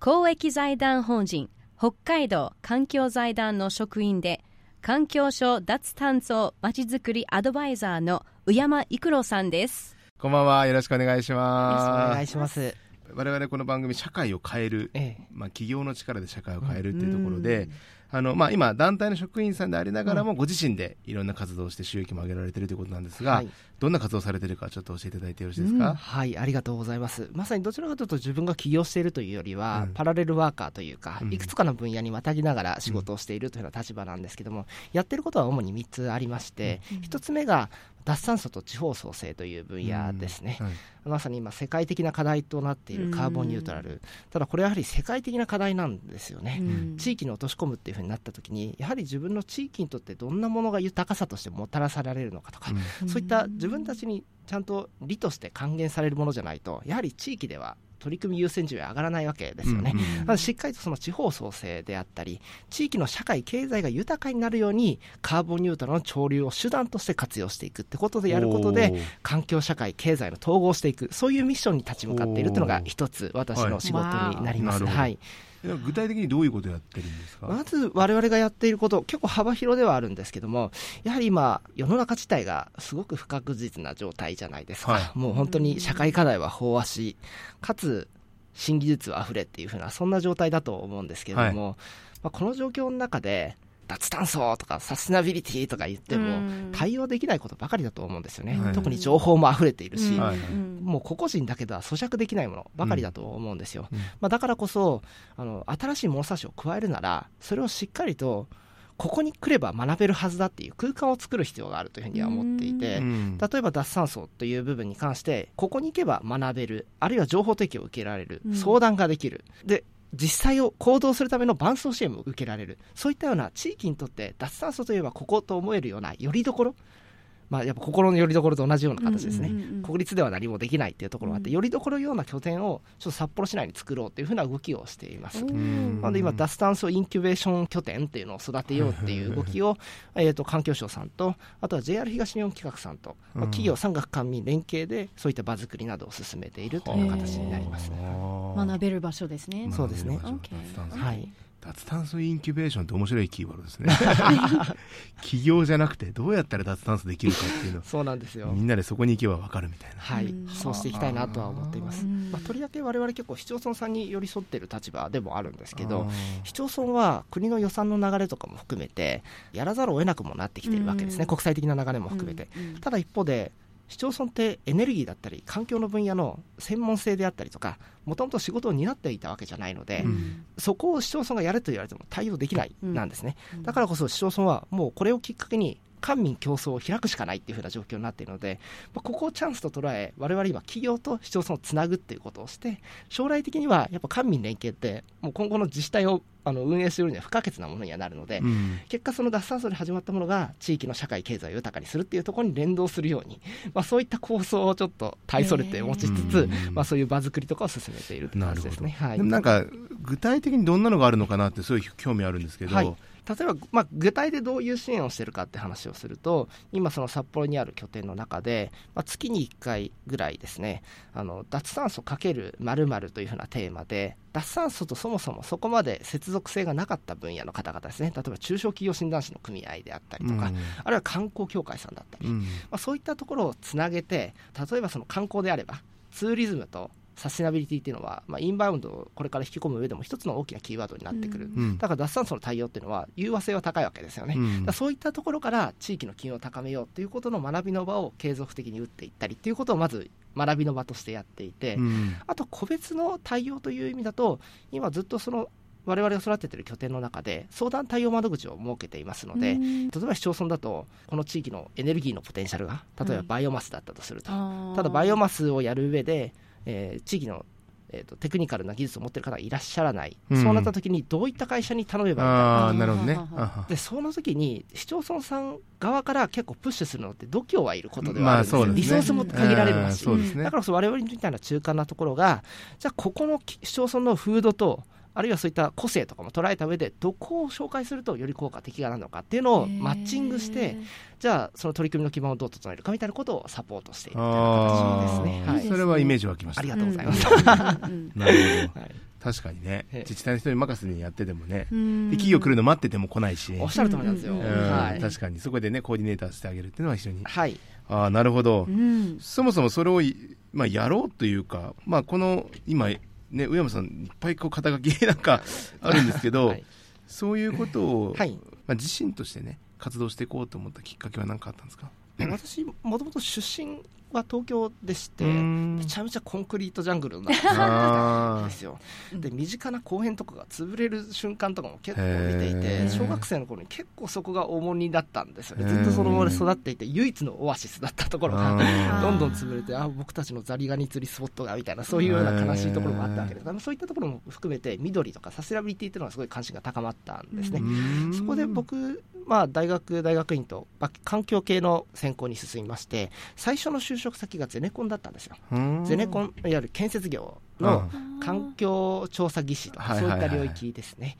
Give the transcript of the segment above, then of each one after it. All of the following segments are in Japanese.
公益財団法人北海道環境財団の職員で環境省脱炭素まちづくりアドバイザーの宇山育郎さんです。こんばんは。よろしくお願いします。お願いします。我々この番組社会を変える、ええ、まあ企業の力で社会を変えるっていうところで、うんあのまあ、今、団体の職員さんでありながらも、ご自身でいろんな活動をして収益も上げられているということなんですが、はい、どんな活動されているか、ちょっと教えていただいてよろしいですか、うん、はいありがとうございます、まさにどちらかというと、自分が起業しているというよりは、うん、パラレルワーカーというか、いくつかの分野にまたぎながら仕事をしているというような立場なんですけども、やってることは主に3つありまして、1つ目が、脱炭素と地方創生という分野ですね、はい、まさに今、世界的な課題となっているカーボンニュートラル、ただこれやはり世界的な課題なんですよね、地域に落とし込むっていうふうになったときに、やはり自分の地域にとってどんなものが豊かさとしてもたらされるのかとか、そういった自分たちにちゃんと利として還元されるものじゃないと、やはり地域では取り組み優先順位上がらないわけですよね、うんうん、しっかりとその地方創生であったり、地域の社会、経済が豊かになるように、カーボンニュートラルの潮流を手段として活用していくってことでやることで、環境、社会、経済の統合していく、そういうミッションに立ち向かっているというのが、一つ、私の仕事になります。はい具体的にどういうことをやってるんですか？まず我々がやっていること、結構幅広ではあるんですけども、やはり今、世の中自体がすごく不確実な状態じゃないですか、はい、もう本当に社会課題は飽和し、かつ新技術は溢れっていうふうな、そんな状態だと思うんですけれども、はい、まあ、この状況の中で、脱炭素とかサステナビリティとか言っても対応できないことばかりだと思うんですよね、はい、特に情報も溢れているし、もう個々人だけでは咀嚼できないものばかりだと思うんですよ、うん、まあ、だからこそあの新しい物差しを加えるならそれをしっかりとここに来れば学べるはずだっていう空間を作る必要があるというふうには思っていて、例えば脱炭素という部分に関して、ここに行けば学べる、あるいは情報提供を受けられる、相談ができる。で実際を行動するための伴走支援も受けられる。そういったような地域にとって脱炭素といえばここと思えるようなよりどころまあ、やっぱ心の拠り所と同じような形ですね、うんうんうん、国立では何もできないっていうところがあって、よりどころような拠点をちょっと札幌市内に作ろうというふうな動きをしています。なので今、脱炭素インキュベーション拠点っていうのを育てようっていう動きを、えー、と環境省さんと、あとは JR 東日本企画さんと、まあ、企業産学官民連携で、そういった場作りなどを進めているという形になります。学べる場所ですね。そうですね。はい。脱炭素インキュベーションって面白いキーワードですね。起業じゃなくてどうやったら脱炭素できるかっていうの。そうなんですよ。みんなでそこに行けば分かるみたいな。はい。そうしていきたいなとは思っています、まあ、とりわけ我々結構市町村さんに寄り添っている立場でもあるんですけど市町村は国の予算の流れとかも含めてやらざるを得なくもなってきているわけですね。国際的な流れも含めて。ただ一方で市町村ってエネルギーだったり環境の分野の専門性であったりとかもともと仕事を担っていたわけじゃないので、うん、そこを市町村がやれと言われても対応できないなんですね、うん、だからこそ市町村はもうこれをきっかけに官民競争を開くしかないっていうふうな状況になっているので、まあ、ここをチャンスと捉え、我々今、企業と市町村をつなぐっていうことをして、将来的にはやっぱ官民連携って、もう今後の自治体をあの運営するには不可欠なものにはなるので、うん、結果、その脱炭素で始まったものが地域の社会、経済を豊かにするっていうところに連動するように、まあ、そういった構想をちょっと大それて持ちつつ、まあ、そういう場作りとかを進めているという感じですね。はい、なんか具体的にどんなのがあるのかなって、すごい興味あるんですけど。はい例えば、まあ、具体でどういう支援をしているかって話をすると、今、その札幌にある拠点の中で、まあ、月に1回ぐらいですね、あの脱炭素×〇〇というふうなテーマで、脱炭素とそもそもそこまで接続性がなかった分野の方々ですね、例えば中小企業診断士の組合であったりとか、うん、あるいは観光協会さんだったり、うん、まあ、そういったところをつなげて、例えばその観光であれば、ツーリズムとサステナビリティっていうのは、まあ、インバウンドをこれから引き込む上でも一つの大きなキーワードになってくる、うん、だから脱炭素の対応っていうのは融和性は高いわけですよね、うん、そういったところから地域の機能を高めようということの学びの場を継続的に打っていったりっていうことをまず学びの場としてやっていて、うん、あと個別の対応という意味だと今ずっとその我々が育てている拠点の中で相談対応窓口を設けていますので、例えば市町村だとこの地域のエネルギーのポテンシャルが例えばバイオマスだったとすると、ただバイオマスをやる上でえー、地域のえーと、テクニカルな技術を持っている方がいらっしゃらない、うん、そうなった時にどういった会社に頼めばいいか。なるほどね。でその時に市町村さん側から結構プッシュするのって度胸はいることではあるんですよ、まあすね、リソースも限られるし、ね、だから我々みたいな中間なところがじゃあここの市町村の風土とあるいはそういった個性とかも捉えた上でどこを紹介するとより効果的なのかっていうのをマッチングしてじゃあその取り組みの基盤をどう整えるかみたいなことをサポートしているみたいな形ですね、はい、それはイメージ湧きましたありがとうございます、なるほど、は い確かにね。自治体の人に任せにやっててもねで企業来るの待ってても来ないし、おっしゃると思いますよ、はい、確かにそこでねコーディネーターしてあげるっていうのは非常に、はい、ああなるほど、そもそもそれを、まあ、やろうというか、まあ、この今ね、上山さん、いっぱいこう肩書きなんか あるんですけど、はい、そういうことを、はい、まあ、自身としてね、活動していこうと思ったきっかけは何かあったんですか？私、もともと出身は東京でしてめちゃめちゃコンクリートジャングルに なってたんですよ。で身近な公園とかが潰れる瞬間とかも結構見ていて小学生の頃に結構そこが重荷だったんですよ。ねずっとそのままで育っていて唯一のオアシスだったところがどんどん潰れてあ僕たちのザリガニ釣りスポットがみたいなそういうような悲しいところもあったわけですそういったところも含めて緑とかサステナビリティというのはすごい関心が高まったんですね。そこで僕まあ、大学大学院と環境系の専攻に進みまして最初の就職先がゼネコンだったんですよ。ゼネコンいわゆる建設業の環境調査技師とか、そういった領域ですね。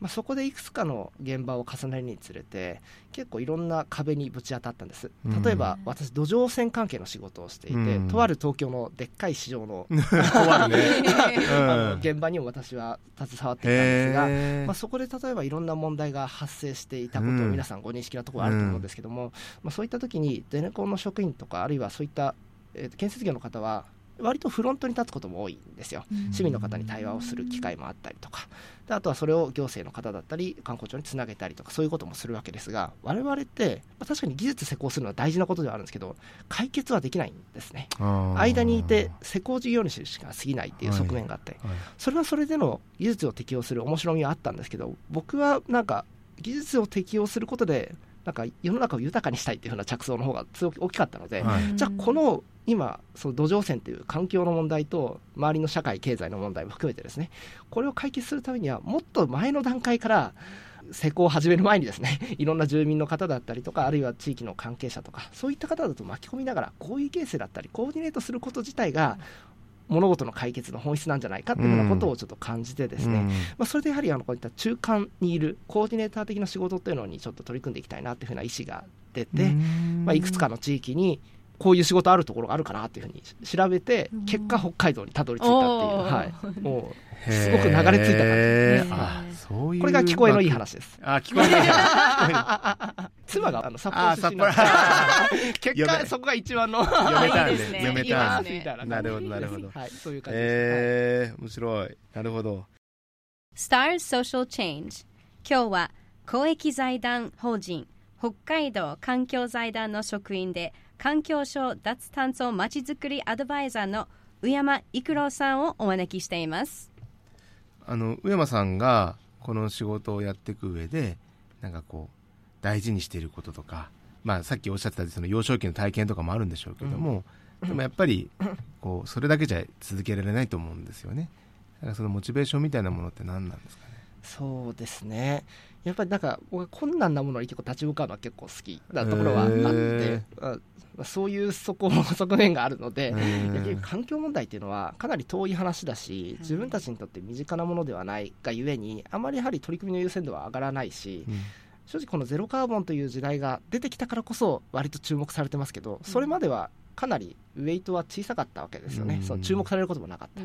まあ、そこでいくつかの現場を重ねるにつれて結構いろんな壁にぶち当たったんです。例えば、私土壌汚染関係の仕事をしていて、うん、とある東京のでっかい市場の あの現場にも私は携わっていたんですが、まあ、そこで例えばいろんな問題が発生していたことを皆さんご認識のところあると思うんですけども、まあ、そういった時にゼネコンの職員とかあるいはそういった、えー、建設業の方は割とフロントに立つことも多いんですよ、市民の方に対話をする機会もあったりとか、であとはそれを行政の方だったり、観光庁につなげたりとか、そういうこともするわけですが、我々って、まあ、確かに技術施工するのは大事なことではあるんですけど、解決はできないんですね、間にいて、施工事業主しか過ぎないっていう側面があって、はいはい、それはそれでの技術を適用する面白みはあったんですけど、僕はなんか、技術を適用することで、なんか世の中を豊かにしたいっていうふうな着想の方が強く大きかったので、はい、じゃあこの今その土壌汚染という環境の問題と周りの社会経済の問題も含めてですねこれを解決するためにはもっと前の段階から施工を始める前にですね いろんな住民の方だったりとかあるいは地域の関係者とかそういった方だと巻き込みながらこういうケースだったりコーディネートすること自体が物事の解決の本質なんじゃないかっていうようなことをちょっと感じてですね、うん、まあ、それでやはりあのこういった中間にいるコーディネーター的な仕事っていうのにちょっと取り組んでいきたいなっていうふうな意思が出て、まあ、いくつかの地域にこういう仕事あるところがあるかなっていうふうに調べて、結果北海道にたどり着いたっていう、はい、もうすごく流れ着いた感じこれが聞こえのいい話です。あ、聞こえのい い。話。妻があの札幌出身 結果そこが一番の読めたんで、読めたんで。なるほど、なるほど。はい、そういう感じです。えー、面白い。なるほど。Stars Social Change 今日は公益財団法人北海道環境財団の職員で環境省脱炭素まちづくりアドバイザーの宇山育郎さんをお招きしています。あの宇山さんがこの仕事をやっていく上でなんかこう大事にしていることとか、まあ、さっきおっしゃってたその幼少期の体験とかもあるんでしょうけども、うん、でもやっぱりこうそれだけじゃ続けられないと思うんですよね。だからそのモチベーションみたいなものって何なんですかね？そうですね。やっぱりなんか僕は困難なものに結構立ち向かうのは結構好きなところはあって、そういう底 側面があるので、環境問題っていうのはかなり遠い話だし、自分たちにとって身近なものではないがゆえに、あまりやはり取り組みの優先度は上がらないし、うん、正直このゼロカーボンという時代が出てきたからこそ、割と注目されてますけど、それまではかなりウェイトは小さかったわけですよね、うん、その注目されることもなかった。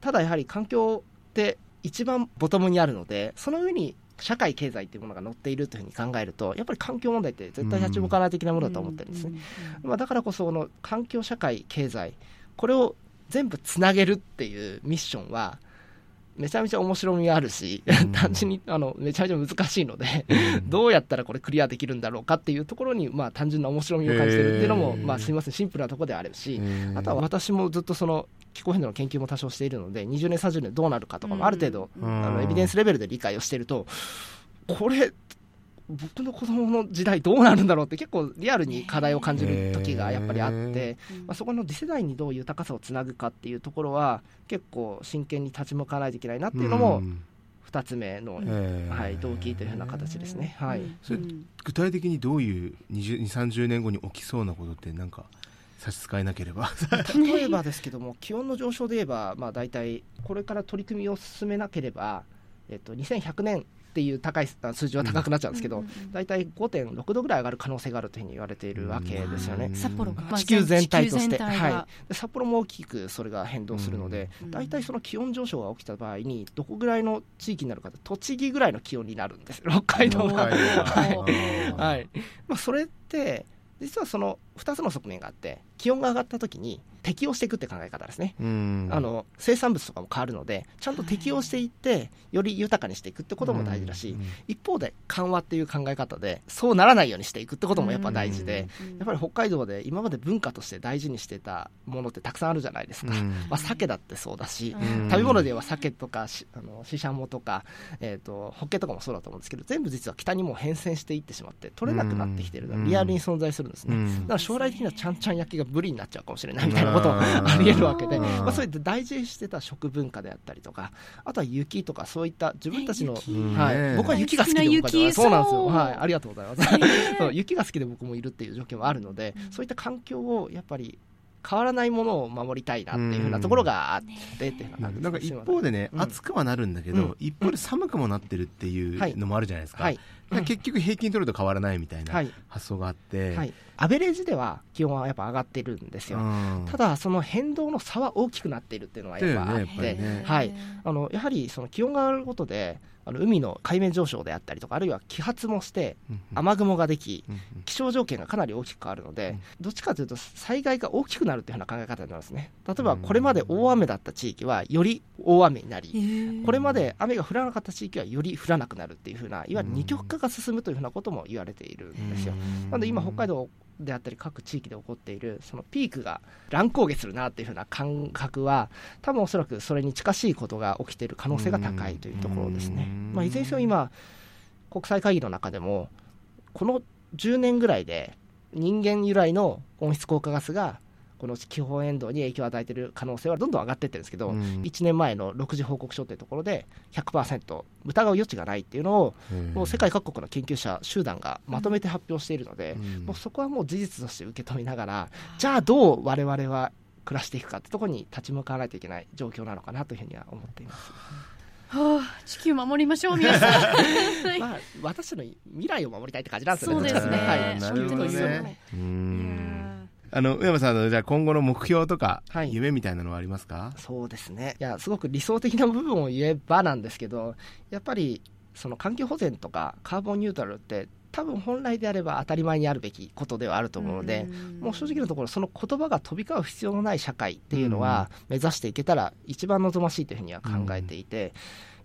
ただやはり環境って一番ボトムにあるので、その上に社会経済っていうものが載っているというふうに考えるとやっぱり環境問題って絶対立ち向かない的なものだと思ってるんですね、まあ、だからこその環境社会経済これを全部つなげるっていうミッションはめちゃめちゃ面白みがあるし、単純にあのめちゃめちゃ難しいので、どうやったらこれクリアできるんだろうかっていうところに、まあ、単純な面白みを感じてるっていうのも、まあ、すみません。シンプルなところであるし、あとは私もずっとその気候変動の研究も多少しているので20年30年どうなるかとかもある程度、あのエビデンスレベルで理解をしているとこれ僕の子供の時代どうなるんだろうって結構リアルに課題を感じる時がやっぱりあって、まあ、そこの次世代にどう豊かさをつなぐかっていうところは結構真剣に立ち向かわないといけないなっていうのも2つ目の、はい、動機というふうな形ですね、はい、それ具体的にどういう2 3 0年後に起きそうなことって何か差し支えなければ。例えばですけども 気温の上昇で言えば、まあ、大体これから取り組みを進めなければ、えっと、2100年っていう高い数字は高くなっちゃうんですけど、大体5.6度ぐらい上がる可能性があるというふうに言われているわけですよね。札幌地球全体として、はい、札幌も大きくそれが変動するので、大体その気温上昇が起きた場合にどこぐらいの地域になるか栃木ぐらいの気温になるんです北海道が。はい、まあ、それって実はその2つの側面があって気温が上がった時に適応していくって考え方ですね、あの生産物とかも変わるのでちゃんと適応していってより豊かにしていくってことも大事だし、一方で緩和っていう考え方でそうならないようにしていくってこともやっぱ大事で、やっぱり北海道で今まで文化として大事にしてたものってたくさんあるじゃないですか、まあ、鮭だってそうだし、食べ物では鮭とかしあのシシャモとか、えーと、ホッケとかもそうだと思うんですけど全部実は北にも変遷していってしまって取れなくなってきてるリアルに存在するんですね、だから将来的にはちゃんちゃん焼きがブリになっちゃうかもしれないみたいなこともありえるわけで、まあ、そういった大事にしてた食文化であったりとかあとは雪とかそういった自分たちの、はい、僕は雪が好きで僕はそうなんですよ、はい、ありがとうございます。雪が好きで僕もいるっていう状況はあるので、そういった環境をやっぱり変わらないものを守りたいなっていうふうなところがあってっていうなんか一方でね、暑くはなるんだけど、一方で寒くもなってるっていうのもあるじゃないですか、はい。結局平均取ると変わらないみたいな発想があって、はい、アベレージでは気温はやっぱ上がってるんですよ、ただその変動の差は大きくなっているっていうのはやっぱあって、ね。はい、あのやはりその気温が上がることであの海の海面上昇であったりとかあるいは揮発もして雨雲ができ、気象条件がかなり大きく変わるので、どっちかというと災害が大きくなるというような考え方になるんですね。例えばこれまで大雨だった地域はより大雨になりこれまで雨が降らなかった地域はより降らなくなるっていうふうないわゆる二極化が進むというふうなことも言われているんですよ。なので今北海道であったり各地域で起こっているそのピークが乱高下するなっていうふうな感覚は多分おそらくそれに近しいことが起きている可能性が高いというところですね。まあ、いずれにせよ今国際会議の中でもこの10年ぐらいで人間由来の温室効果ガスがこの気候変動に影響を与えている可能性はどんどん上がっていってるんですけど、うん、1年前の6次報告書というところで100%疑う余地がないっていうのを、もう世界各国の研究者集団がまとめて発表しているので、うん、もうそこはもう事実として受け止めながら、じゃあどう我々は暮らしていくかってところに立ち向かわないといけない状況なのかなというふうには思っています。はあ、地球守りましょう皆さん。まあ私の未来を守りたいって感じなんですよね。そうですね。はい、ね。あの、上山さんの、じゃあ今後の目標とか、夢みたいなのはありますか？そうですね。いや、すごく理想的な部分を言えばなんですけど、やっぱり、その環境保全とかカーボンニュートラルって多分本来であれば当たり前にあるべきことではあると思うので、もう正直なところその言葉が飛び交う必要のない社会っていうのは目指していけたら一番望ましいというふうには考えていて、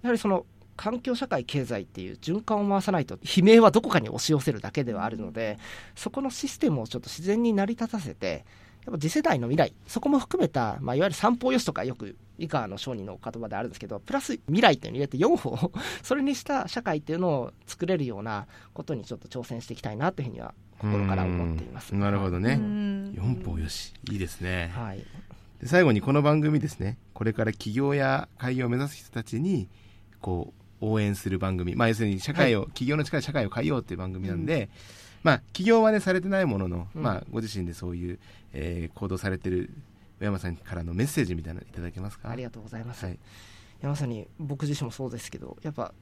やはりその環境社会経済っていう循環を回さないと悲鳴はどこかに押し寄せるだけではあるのでそこのシステムをちょっと自然に成り立たせてやっぱ次世代の未来そこも含めた、まあ、いわゆる三方よしとかよく以下の商人の言葉であるんですけどプラス未来っていうのを入れて4方それにした社会っていうのを作れるようなことにちょっと挑戦していきたいなというふうには心から思っています。なるほどね。4方よしいいですね、はい、で最後にこの番組ですね。これから起業や開業を目指す人たちにこう応援する番組、まあ、要するに社会を、はい、企業の力で社会を変えようっていう番組なんで、うん、まあ、起業はね、されてないものの、うん、まあ、ご自身でそういう、えー、行動されてる小山さんからのメッセージみたいなのいただけますか？ありがとうございます、はい、山さんに僕自身もそうですけどやっぱ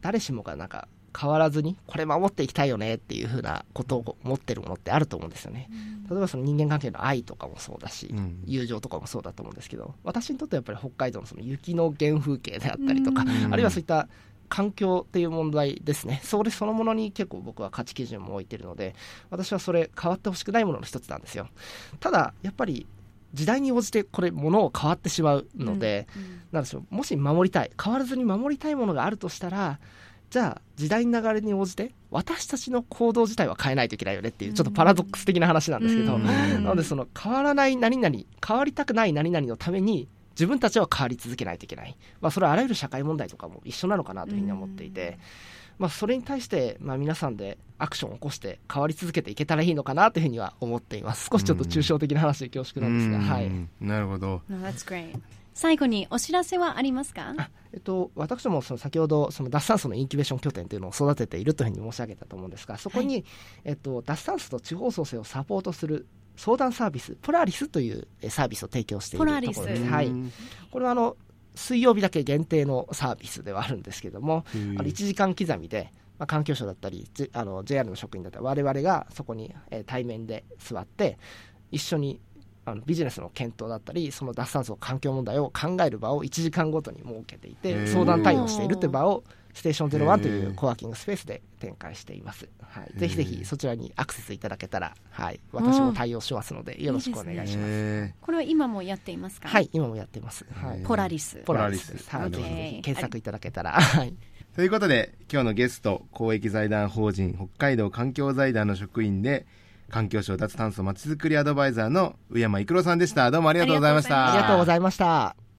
誰しもがなんか変わらずにこれ守っていきたいよねっていうふうなことを持ってるものってあると思うんですよね、うん、例えばその人間関係の愛とかもそうだし、うん、友情とかもそうだと思うんですけど私にとってはやっぱり北海道のその雪の原風景であったりとか、うん、あるいはそういった環境っていう問題ですね。それそのものに結構僕は価値基準も置いてるので私はそれ変わってほしくないものの一つなんですよ。ただやっぱり時代に応じてこれ物を変わってしまうので、うん。うん、なんでしょうもし守りたい変わらずに守りたいものがあるとしたらじゃあ時代の流れに応じて私たちの行動自体は変えないといけないよねっていうちょっとパラドックス的な話なんですけど、うん、なのでその変わらない何々変わりたくない何々のために自分たちは変わり続けないといけない、まあ、それはあらゆる社会問題とかも一緒なのかなというふうに思っていて、まあ、それに対して、まあ、皆さんでアクションを起こして変わり続けていけたらいいのかなというふうには思っています。少しちょっと抽象的な話で恐縮なんですが、はい、なるほど、no, that's great. 最後にお知らせはありますか？えっと、私どもその先ほどその脱酸素のインキュベーション拠点というのを育てているというふうに申し上げたと思うんですがそこに、はい、えっと、脱酸素と地方創生をサポートする相談サービスポラリスというサービスを提供しているところです。はい、これはあの水曜日だけ限定のサービスではあるんですけども、あの1時間刻みで、まあ、環境省だったり、あの JR の職員だったり、我々がそこに、えー、対面で座って、一緒にあのビジネスの検討だったりその脱炭素環境問題を考える場を1時間ごとに設けていて相談対応しているという場をステーション01というコワーキングスペースで展開しています、はい、ぜひぜひそちらにアクセスいただけたら、はい、私も対応しますのでよろしくお願いします、ね、これは今もやっていますか？はい。今もやっています、はい、ポラリス。ポラリスです、はい、ぜひぜひ検索いただけたら。はい。ということで今日のゲスト公益財団法人北海道環境財団の職員で環境省脱炭素まちづくりアドバイザーの上山育郎さんでした。どうもありがとうございました。ありがとうございました。